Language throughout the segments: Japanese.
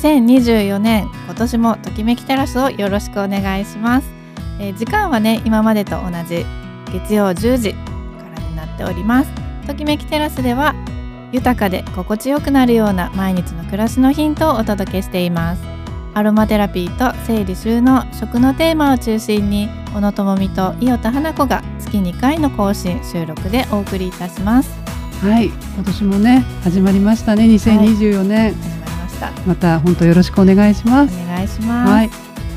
2024年今年もときめきテラスをよろしくお願いします、えー、時間はね今までと同じ月曜10時からになっております。ときめきテラスでは豊かで心地よくなるような毎日の暮らしのヒントをお届けしています。アロマテラピーと整理収納食のテーマを中心に小野智美と伊予田花子が月2回の更新収録でお送りいたします。はい今年もね始まりましたね2024年、はい、した。また本当よろしくお願いします。お願いします、はい。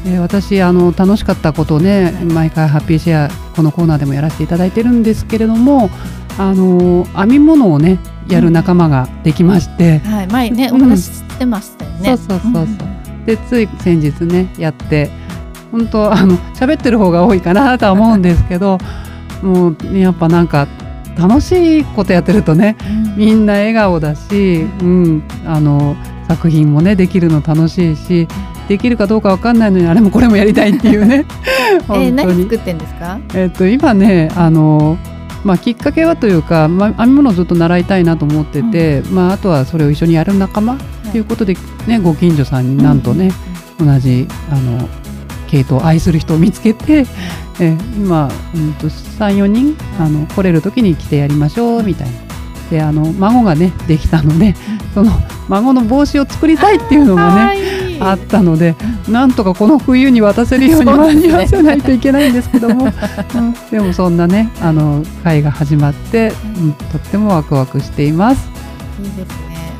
えー、私あの楽しかったことをね、はい、毎回ハッピーシェアこのコーナーでもやらせていただいてるんですけれどもあの編み物をねやる仲間ができまして、うん、はい。前ねお話ししてましたよね、そうそうそうそう、うんでつい先日ねやって本当あの喋ってる方が多いかなとは思うんですけど もう、ね、やっぱなんか楽しいことやってるとね、うん、みんな笑顔だし、うん、あの作品もねできるの楽しいしできるかどうかわかんないのにあれもこれもやりたいっていうね。えー、何作ってんですか、えー、っと今ねあのまあ、きっかけはというか、まあ、編み物をずっと習いたいなと思ってて、うん、まあ、あとはそれを一緒にやる仲間とい。うことで、ね、ご近所さんになんとね、同じあの系統を愛する人を見つけて、え今、うんと、34人あの来れる時に来てやりましょうみたいな。であの孫がねできたのでその孫の帽子を作りたいっていうのがねあったのでなんとかこの冬に渡せるように間に合わせないといけないんですけども、うん、でもそんなねあの会が始まって、うん、とってもワクワクしています。いいですね。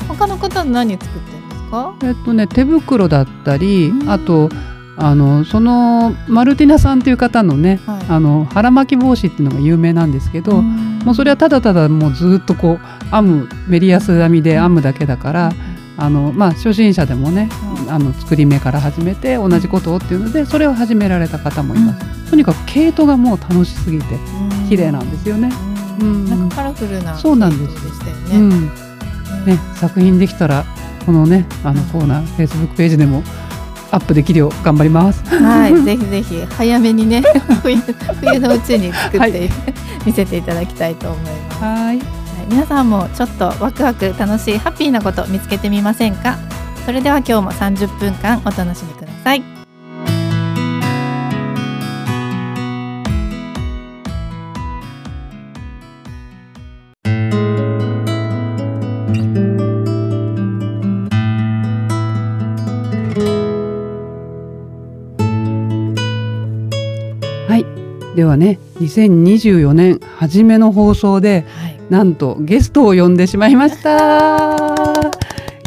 他の方何作ってるんですか？えっとね手袋だったり、あとあのそのマルティナさんという方のね、はい、あの腹巻き帽子っていうのが有名なんですけど、もうそれはただただもうずっとこう編むメリヤス編みで編むだけだから、あのまあ、初心者でもね、あの作り目から始めて同じことをっていうのでそれを始められた方もいます。とにかく毛糸がもう楽しすぎて綺麗なんですよね。うん、なんかカラフルなそうなんですでしたよね。うん、ね作品できたらこのねあのコーナー、フェイスブックページでもアップできるよう頑張ります。はい、ぜひぜひ早めにね 冬冬のうちに作って、はい、見せていただきたいと思います。はい皆さんもちょっとワクワク楽しいハッピーなこと見つけてみませんか？それでは今日も30分間お楽しみください。はね2024年初めの放送で、はい、なんとゲストを呼んでしまいました。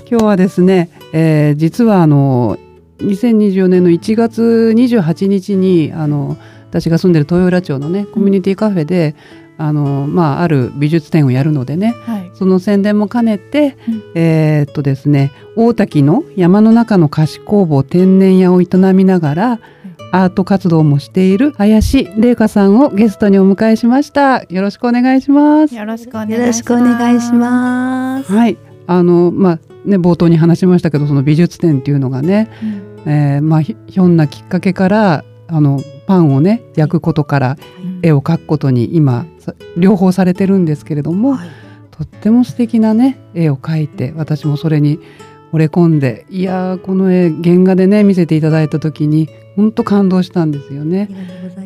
今日はですね、えー、実はあの2024年の1月28日にあの私が住んでる豊浦町のねコミュニティカフェで、あのまあ、ある美術展をやるのでね、はい、その宣伝も兼ねて、うん、えー、っとですね大滝の山の中の菓子工房天然屋を営みながらアート活動もしている林玲香さんをゲストにお迎えしました。よろしくお願いします。よろしくお願いします。はい。あのまあね冒頭に話しましたけどその美術展っていうのがね、うん、えー、まあひょんなきっかけからあのパンをね焼くことから絵を描くことに今両方されてるんですけれども、はい、とっても素敵なね絵を描いて私もそれに惚れ込んでいやこの絵原画でね見せていただいた時に本当感動したんですよね。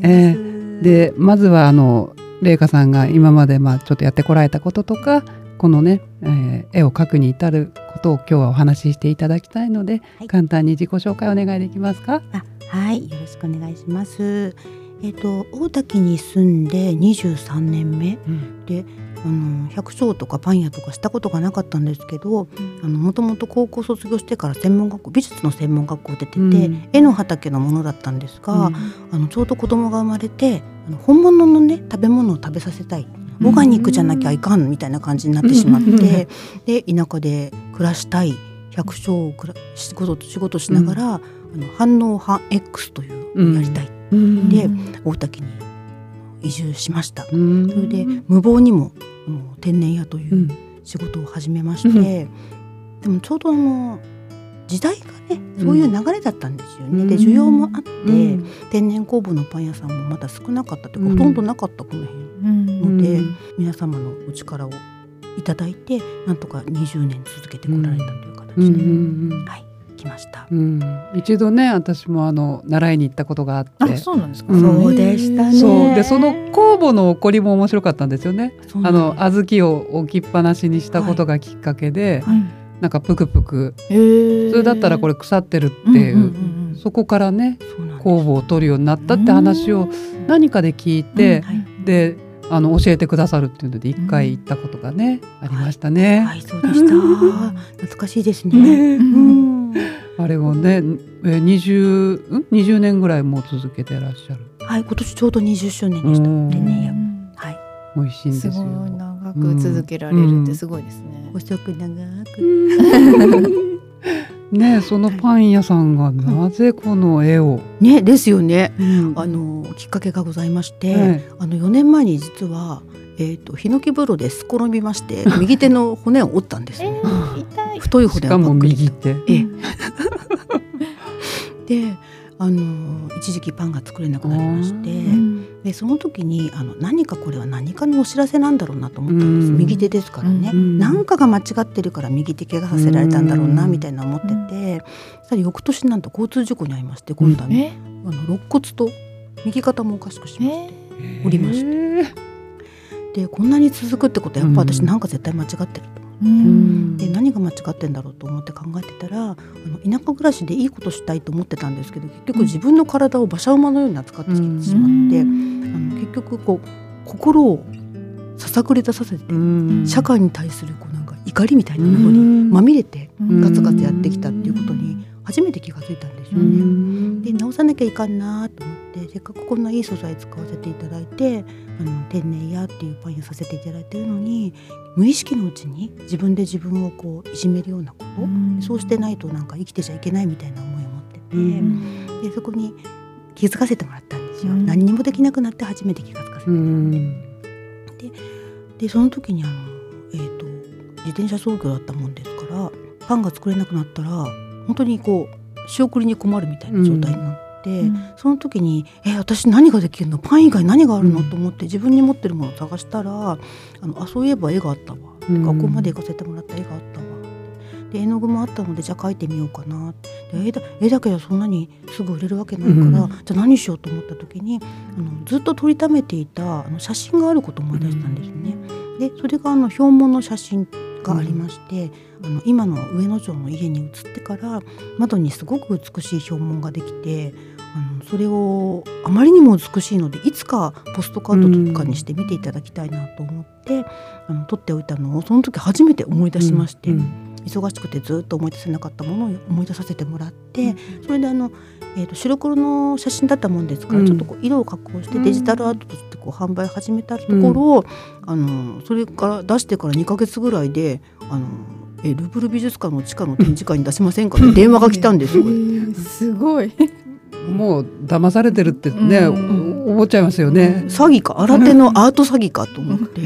えー、でまずはあの麗華さんが今までまあちょっとやってこられたこととかこのね、えー、絵を描くに至ることを今日はお話ししていただきたいので、はい、簡単に自己紹介お願いできますか？はいよろしくお願いします。えっ、ー、と大滝に住んで23年目、うん、であの百姓とかパン屋とかしたことがなかったんですけどもともと高校卒業してから専門学校美術の専門学校出てて、うん、絵の畑のものだったんですが、うん、あのちょうど子供が生まれてあの本物のね食べ物を食べさせたい。オーガニックじゃなきゃいかんみたいな感じになってしまって、で田舎で暮らしたい。百姓を仕事仕事しながら、あの反応反 X というやりたい、で大滝に移住しました。それで無謀にも天然屋という仕事を始めまして、うん、でもちょうどあの時代がねそういう流れだったんですよね、うん、で需要もあって、うん、天然酵母のパン屋さんもまだ少なかったって、ほとんどなかったこの辺、ので、皆様のお力をいただいてなんとか20年続けてこられたという形で、はい、きました。うん、一度ね私もあの習いに行ったことがあって。あそうなんですか、うん、そうでしたね。そう。でその酵母の起こりも面白かったんですよね。あの小豆を置きっぱなしにしたことがきっかけで、はい。はい、なんかぷくぷく普通だったらこれ腐ってるっていう。うんうんうんうん、そこからね酵母を取るようになったって話を何かで聞いて、うん。はい、であの教えてくださるっていうので一回行ったことがね、うん、ありましたね。はい、そうでした。懐かしいですね。ねうん、あれをね、え二十二十年ぐらいもう続けてらっしゃる。はい、今年ちょうど二十周年でした。ね、はい。美味しいんですよ。す長く続けられるってすごいですね。細く長く。ねそのパン屋さんがなぜこの絵を、ねですよね、うん、あのきっかけがございまして、はい、あの4年前に実はえーと、ヒノキ風呂です転びまして 右手の骨を折ったんです、ね、えー、太い骨しかも右手。え。であの一時期パンが作れなくなりましてでその時にあの何かこれは何かのお知らせなんだろうなと思ったんです。右手ですからね。何かが間違ってるから右手怪我させられたんだろうなみたいな思っててそし翌年なんと交通事故に遭いまして今度は、ね、あの肋骨と右肩もおかしくしまして折りまして。でこんなに続くってことはやっぱ私なんか絶対間違ってると。うん、で何が間違ってんだろうと思って考えてたらあの田舎暮らしでいいことしたいと思ってたんですけど結局自分の体を馬車馬のように扱ってしまって、うん、あの結局こう心をささくれ出させて、うん、社会に対するこうなんか怒りみたいなものにまみれてガツガツやってきたっていうことに初めて気が付いたんですよね。で直さなきゃいかんなと思ってせっかくこんないい素材使わせていただいてあの天然屋っていうパン屋させていただいてるのに無意識のうちに自分で自分をこういじめるようなこと、うそうしてないとなんか生きてちゃいけないみたいな思いを持ってて、でそこに気づかせてもらったんですよ。何にもできなくなって初めて気が付かせてででその時にあの、えーと、自転車操業だったもんですからパンが作れなくなったら本当にこう仕送りに困るみたいな状態になって。うん、その時に「え私何ができるの？パン以外何があるの?」と思って自分に持ってるものを探したら「あのあそういえば絵があったわ」うん、学校まで行かせてもらった絵があったわ」で絵の具もあったのでじゃあ描いてみようかな。で絵だ絵だけじゃそんなにすぐ売れるわけないから、うん、じゃあ何しようと思った時にあのずっと撮りためていたあの写真があることを思い出したんですね。でそれがあの表門の写真がありまして、うん、あの今の上野城の家に移ってから窓にすごく美しい表門ができてあのそれをあまりにも美しいのでいつかポストカードとかにして見ていただきたいなと思って、うん、あの撮っておいたのをその時初めて思い出しまして、うん、忙しくてずっと思い出せなかったものを思い出させてもらって、それであの、えーと、白黒の写真だったもんですから、ちょっとこう色を加工してデジタルアートとしてこう販売始めたところ、あのそれから出してから2か月ぐらいであのえルーブル美術館の地下の展示会に出しませんかって電話が来たんですよ。すごいもう騙されてるってね、うん、思っちゃいますよね。詐欺か新手のアート詐欺かと思って、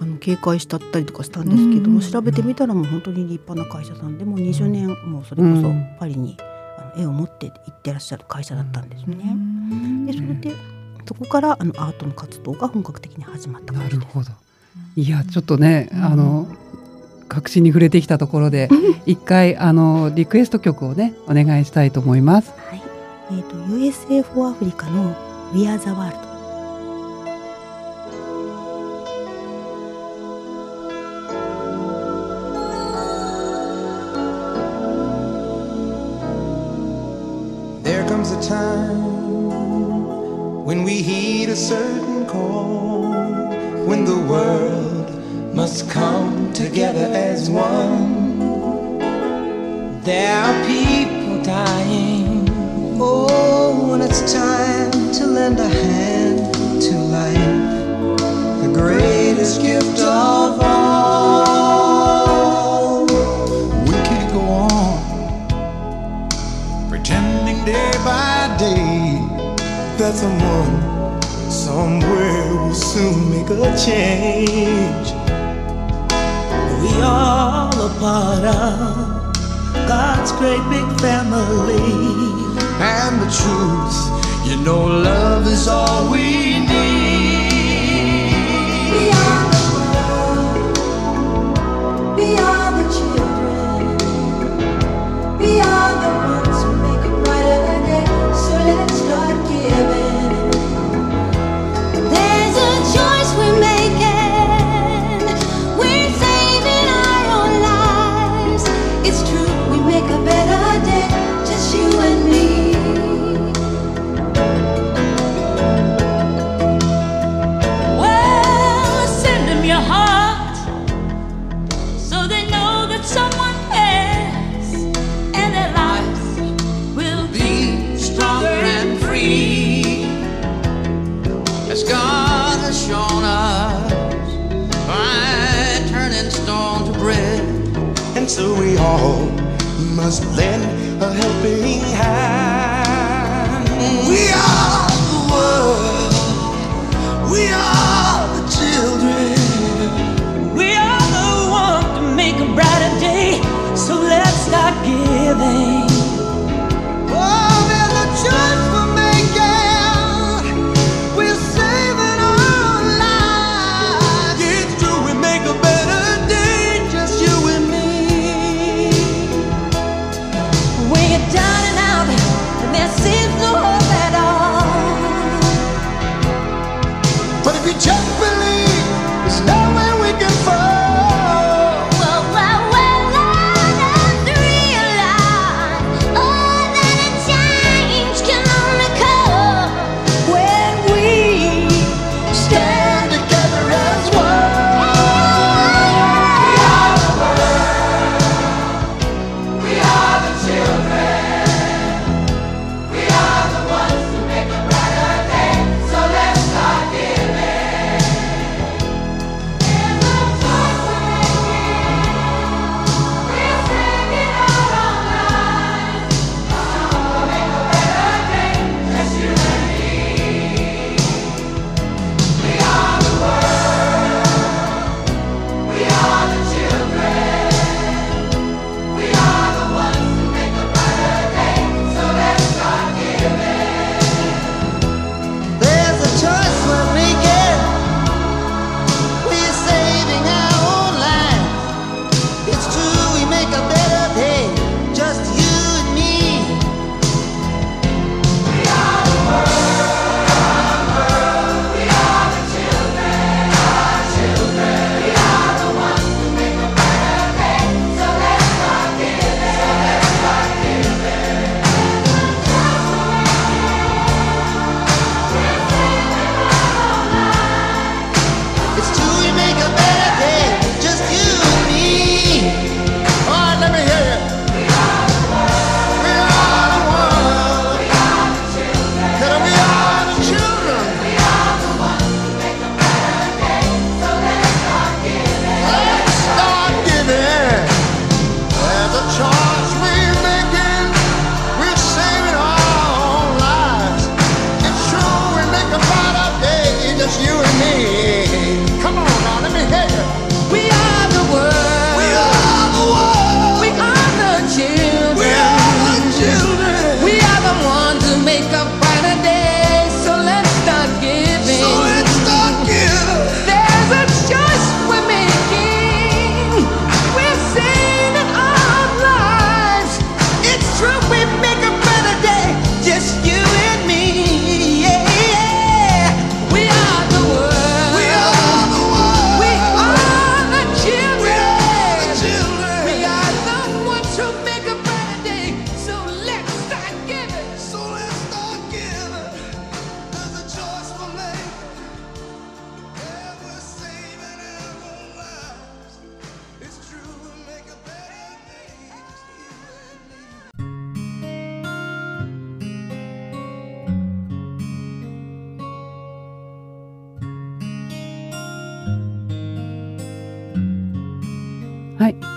あの警戒したったりとかしたんですけども、調べてみたらもう本当に立派な会社さんでもう20年もうそれこそパリにあの絵を持って行ってらっしゃる会社だったんですね。でそれでそこからあのアートの活動が本格的に始まったなるほど。いやちょっとね、あの確信に触れてきたところで一回あのリクエスト曲をねお願いしたいと思います。はい えーと、USA for Africa の We Are the World There comes a time when we heed a certain call, when the world must come together as one. There are people dying Oh, when it's time to lend a hand to life, the greatest gift of all. We can't go on pretending day by day that someone somewhere will soon make a change. We are all a part of God's great big family and the truth. You know, love is all we need. Lend a helping hand.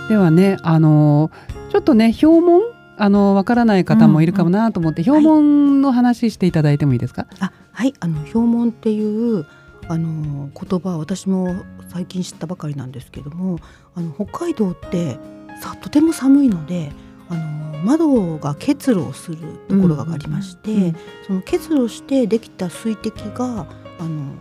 ではね、あのちょっとね、標文あのわからない方もいるかもなと思って、標文の話していただいてもいいですか？あはいあの標文っていうあの言葉は私も最近知ったばかりなんですけどもあの北海道ってさとても寒いのであの窓が結露をするところがありまして、うんうんその結露してできた水滴があの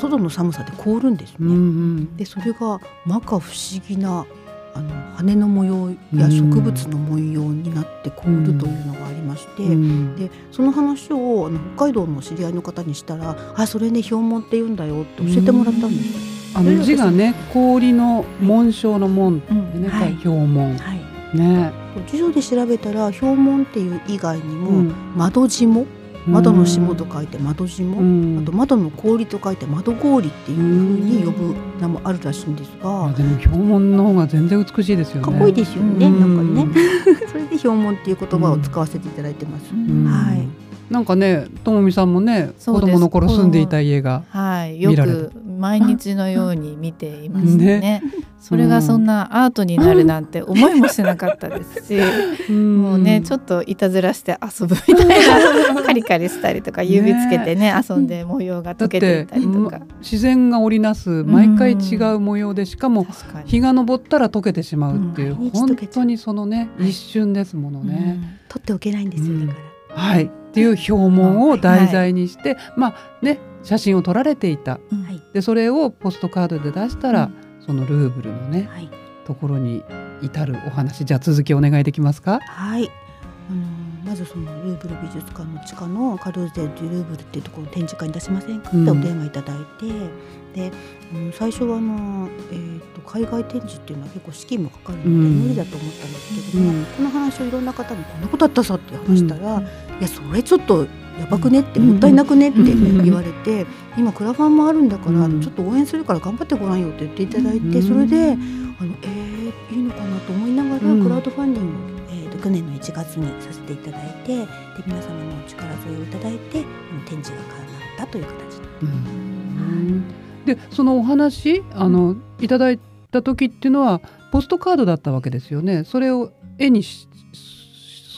外の寒さで凍るんですね。うんうん。でそれが摩訶不思議なあの羽の模様や植物の模様になって凍るというのがありまして、うん。でその話をあの北海道の知り合いの方にしたら「あそれね氷紋って言うんだよ」って教えてもらったんです。あの字がね、氷の紋章の紋ってね、うん。はい。標紋。はい、ね。辞書で調べたら氷紋っていう以外にも、うん。窓霜窓の霜と書いて窓霜、うん。あと窓の氷と書いて窓氷っていうふうに呼ぶ名もあるらしいんですが、あでも標紋の方が全然美しいですよね。かっこいいですよね、うん。なんかね。それで氷紋っていう言葉を使わせていただいてます。うん。はいなんかねともみさんもね子供の頃住んでいた家がはい、よく毎日のように見ていましたね。それがそんなアートになるなんて思いもしなかったですし、もうねちょっっといたずらして遊ぶみたいな カリカリしたりとか指つけてね遊んで模様が溶けていたりとか。自然が織りなす毎回違う模様でしかも日が昇ったら溶けてしまうっていう、うん。本当にそのねはい。一瞬ですものね。取っておけないんですよ、うんだからはい。っていう表紋を題材にして、まあね写真を撮られていた。でそれをポストカードで出したら、そのルーブルのねはい。ところに至るお話。じゃあ続きお願いできますか？はい。まずそのルーブル美術館の地下のカルーゼ・デュルーブルっていうところの展示会に出しませんか？ってうんお電話いただいて、で、うん、最初はあの、えー、と海外展示っていうのは結構資金もかかるのでうん。無理だと思ったんですけれども、うん。この話をいろんな方にこんなことあったさって話したら、うん。いやそれちょっとやばくねって、うん。もったいなくねってうん。言われて、今クラファンもあるんだから、うん。ちょっと応援するから頑張ってごらんよって言っていただいて、うん。それであのえー、いいのかなと思いながら、うん。クラウドファンディングを、えー、と去年の1月にさせていただいてで皆様のお力添えをいただいてあの展示が叶ったという形にうん。でそのお話あのいただいた時っていうのはポストカードだったわけですよね。それを絵にし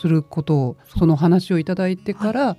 することをその話をいただいてから、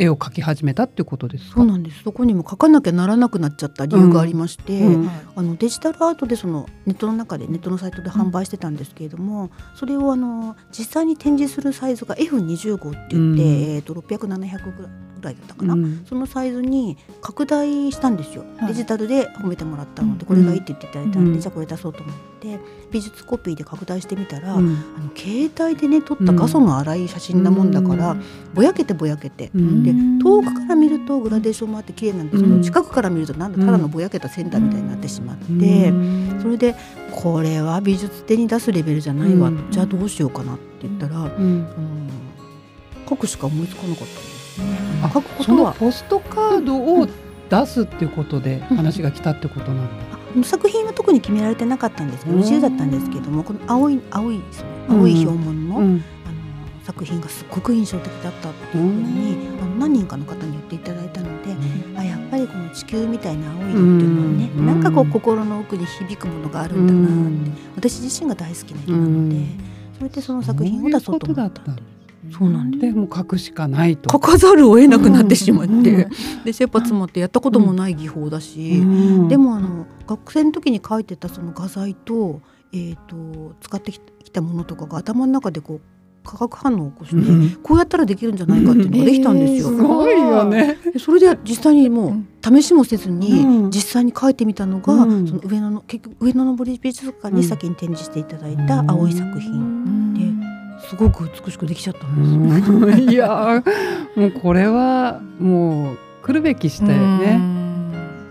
絵を描き始めたっていうことですか？そうなんです。そこにも書かなきゃならなくなっちゃった理由がありまして、うん。あのデジタルアートでそのネットの中でネットのサイトで販売してたんですけれども、それをあの実際に展示するサイズが F25 って言って、うん。えー、と600700ぐらいだったかな、うん。そのサイズに拡大したんですよ、はい。デジタルで褒めてもらったので、うん。これがいいって言っていただいたので、うん。じゃあこれ出そうと思って美術コピーで拡大してみたら、うん。あの携帯でね撮った画素の粗い写真なもんだから、ぼやけてぼやけて、うんで遠くから見るとグラデーションもあって綺麗なんですけど、うん。近くから見るとなんだただのぼやけたセンターみたいになってしまって、うん。それでこれは美術展に出すレベルじゃないわ、うん。じゃあどうしようかなって言ったら、うん。うん書くしか思いつかなかったんですね。あ書くこそのとはポストカードを出すっていうことで話が来たってことなんだ。あ作品は特に決められてなかったんです。けどうん。自由だったんですけどもこの青い青い青い表紋の,、うん。あの作品がすごく印象的だったっていうふうに、何人かの方に言っていただいたので、あやっぱりこの地球みたいな青い色っていうのはね、うん。なんかこう心の奥に響くものがあるんだなって、うん。私自身が大好きな人なので、うん。それでその作品を出そうと思ったんです。そうなんですでもう書くしかないと。書かざるを得なくなってしまって、うん。で切羽詰まってやったこともない技法だし、うん。でもあの学生の時に書いてたその画材と,、えー、と使ってきたものとかが頭の中でこう化学反応を起こして、うんこうやったらできるんじゃないかっていうのができたんですよ。すごいよね。でそれで実際にもう試しもせずにうん実際に書いてみたのが、うんその上野の結局上野の森美術館に先に展示していただいた青い作品、ですごく美しくできちゃったんですよ。うんいやーもうこれはもう来るべきしたよね。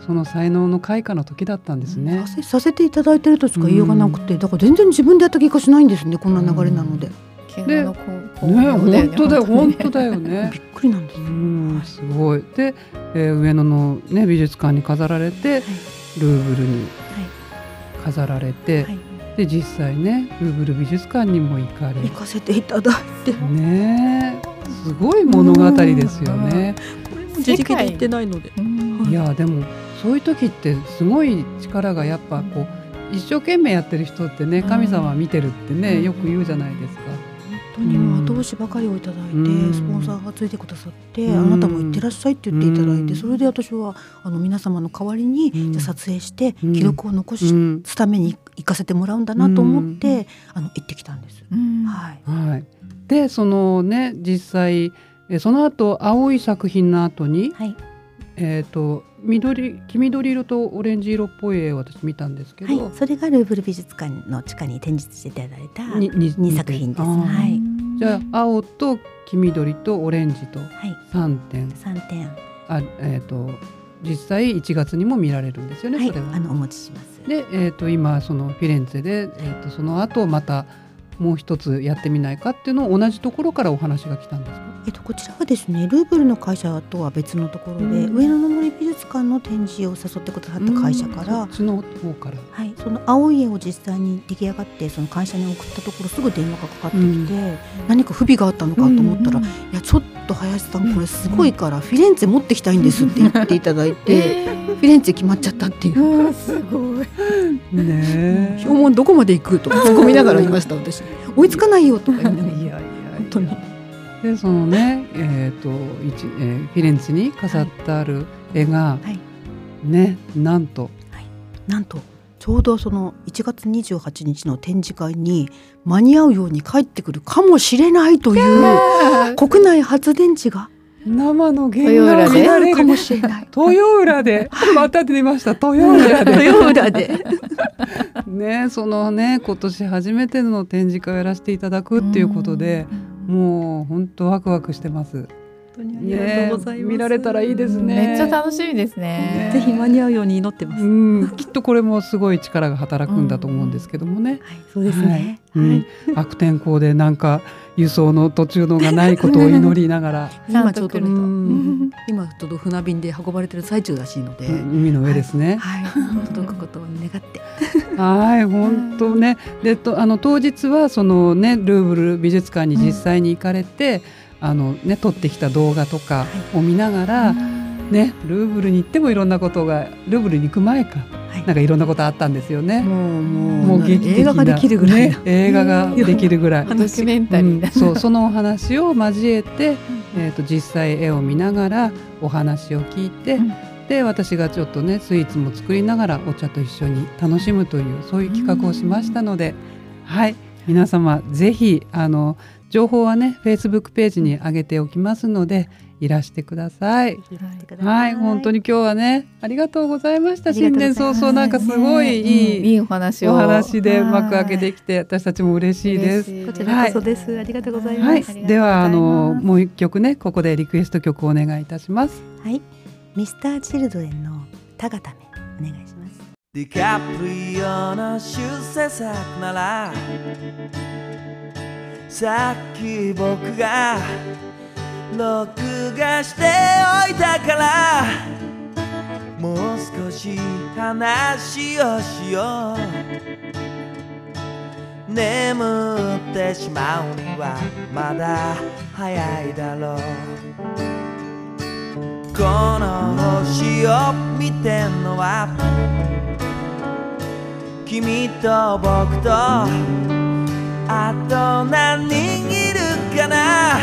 その才能の開花の時だったんですねさ。せさせていただいてるとしか言いようがなくて、だから全然自分でやった気がしないんですねこんな流れなので、で、のこうね本当だよ本当だだよね。び。っくりなんですう。んすごい。で、えー上野のね美術館に飾られて、ルーブルに飾られて、はい。で実際ねルーブル美術館にも行かれ行かせていただいて、ねえすごい物語ですよね。自力で行ってないので。いやでもそういう時ってすごい力がやっぱこう一生懸命やってる人ってね神様見てるってね、うん。よく言うじゃないですか。にもう後押しばかりをいただいて、うん。スポンサーがついてくださって、うん。あなたも行ってらっしゃいって言っていただいて、うん。それで私はあの皆様の代わりに、うん。じゃあ撮影してうん。記録を残しうん。すために行かせてもらうんだなと思って、あの行ってきたんです。うん。はい。はい、でそのね実際えその後青い作品の後に、はい。えー、と緑黄緑色とオレンジ色っぽい絵を私見たんですけど、はい、それがルーブル美術館の地下に展示していただいたにに二作品です。はい。じゃあ青と黄緑とオレンジとはい。3点三点。あ、えー、と実際1月にも見られるんですよね、はいそれは。。あのお持ちします。で、えー、と今そのフィレンツェで、えー、とその後またもう一つやってみないかっていうのを同じところからお話が来たんですか？えっと、こちらはですねルーブルの会社とは別のところで、うん。上野の森美術館の展示を誘ってくださった会社から、そっちの方から。はい、その青い絵を実際に出来上がってその会社に送ったところすぐ電話がかかってきて、何か不備があったのかと思ったら、いやちょっと林さんこれすごいからフィレンツェ持ってきたいんですって言っていただいて、フィレンツェ決まっちゃったっていう。うんすごい。ね標本どこまで行くとか突っ込みながら言いました私。追いつかないよとか言いながらいやいや。本当に。でそのねえっ、と一えーフィレンツェに飾ってある絵が、はい。ねなんと。なんとちょうどその1月28日の展示会に間に合うように帰ってくるかもしれないという国内発電池が生の原画を見られる。かもしれない。豊浦で。また出ました。豊浦で。豊浦で。ねそのね今年初めての展示会をやらせていただくっていうことで、もう本当ワクワクしてます。本当にね見られたらいいですね。めっちゃ楽しみですね。ぜひ間に合うように祈ってます。うん、きっとこれもすごい力が働くんだと思うんですけどもね。はい、そうですね。はいうん悪天候でなんか輸送の途中のがないことを祈りながら、今ちょうどちゃんとうん今ちょうど船便で運ばれてる最中らしいので、海の上ですね。はい、届くことを願って。はい、本当ね。で、とあの当日はそのねルーブル美術館に実際に行かれて、あのね撮ってきた動画とかを見ながら、ねルーブルに行ってもいろんなことがルーブルに行く前か、はい。なんかいろんなことあったんですよね。もうもう映画ができるぐらいね、映画ができるぐらい。ドキュメンタリーだ。うん。そうそのお話を交えて、えー、と実際絵を見ながらお話を聞いて、うん。で私がちょっとねスイーツも作りながらお茶と一緒に楽しむというそういう企画をしましたので、はい。皆様ぜひあの情報はね Facebook ページに上げておきますのでいらしてください。はい本当にに今日はねありがとうございました新年早々なんかすごいいい、いいお話をお話で幕開けできて私たちも嬉しいです。こちらこそです。ありがとうございはいます。、ではあのもう一曲ねここでリクエスト曲をお願いいたします。はい、ミスターチルドレンのたがためお願いします。ディカプリオの出世作ならさっき僕が録画しておいたからもう少し話をしよう。眠ってしまうにはまだ早いだろう。この星を見てんのは君と僕とあと何人いるかな？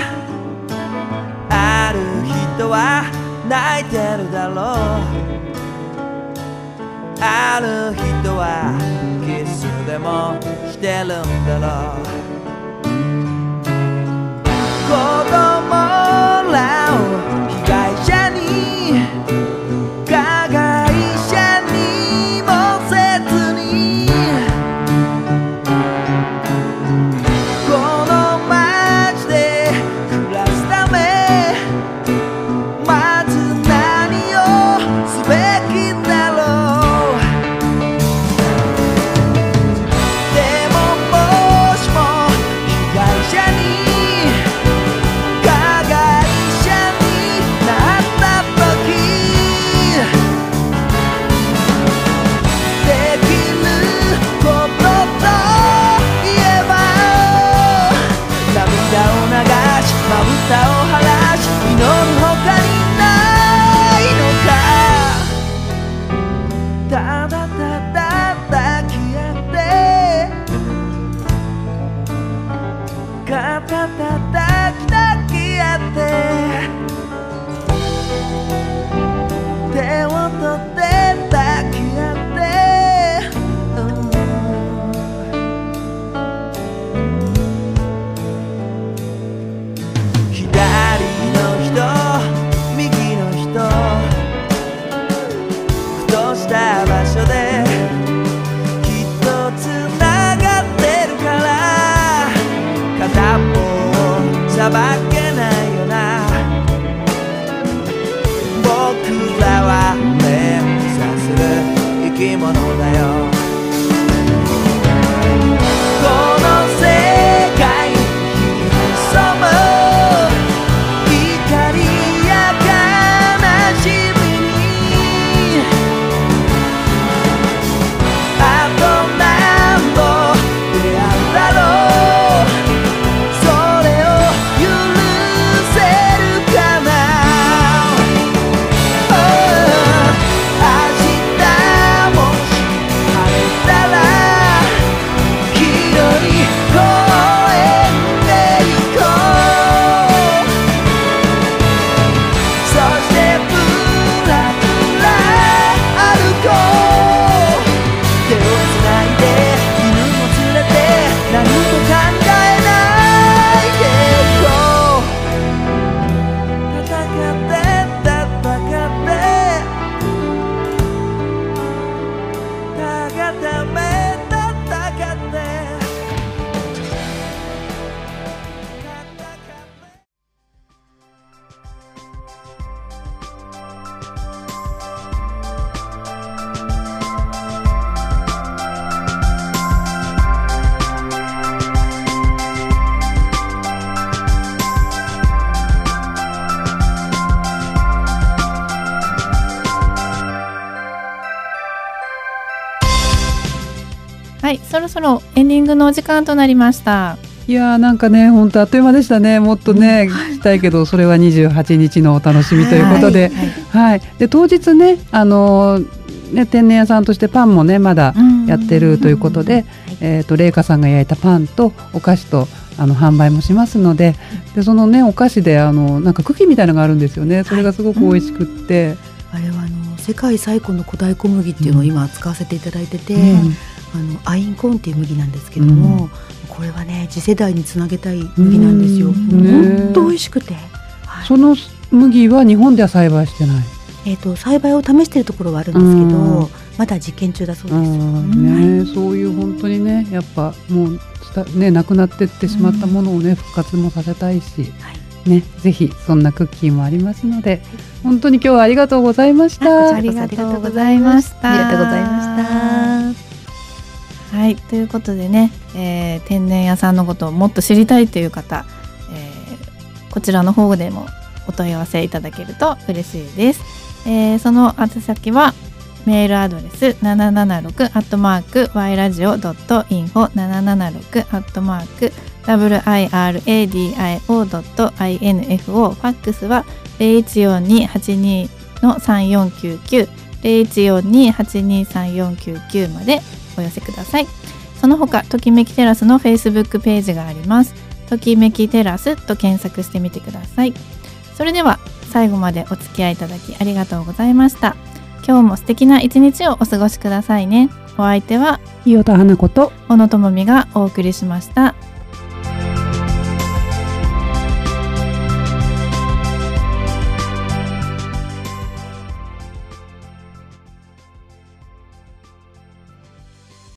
ある人は泣いてるだろう。ある人はキスでもしてるんだろう。子供らをのお時間となりました。いやーなんかね本当あっという間でしたね。もっとね、聞きたいけどそれは28日のお楽しみということで、はいで当日ねあのーね天然屋さんとしてパンもねまだやってるということで、えっ、と麗華さんが焼いたパンとお菓子とあの販売もしますのででそのねお菓子であのなんかクッキーみたいのがあるんですよね。それがすごく美味しくって、あれはあの世界最古の古代小麦っていうのを今使わせていただいてて、うんあのアインコーンっていう麦なんですけども、これはね次世代につなげたい麦なんですよ。本当美味しくて、はい。その麦は日本では栽培してない？えっ、と栽培を試しているところはあるんですけど、うん。まだ実験中だそううです。んね、そういう本当にねやっぱもうねなくなってってしまったものをね復活もさせたいし、はい。ねぜひそんなクッキーもありますので本当に今日はありがとうございました。ありがとうございました。ありがとうございました。はいということでね、えー天然屋さんのことをもっと知りたいという方、えーこちらの方でもお問い合わせいただけると嬉しいです、えーその宛先はメールアドレス776アットマーク y ラジオドットインフォ776アットマーク wiradio ドット info ファックスは014282の3499 0142823499までお寄せください。その他ときめきテラスの Facebook ページがあります。ときめきテラスと検索してみてください。それでは最後までお付き合いいただきありがとうございました。今日も素敵な一日をお過ごしくださいね。お相手は伊予田花子と小野智美がお送りしました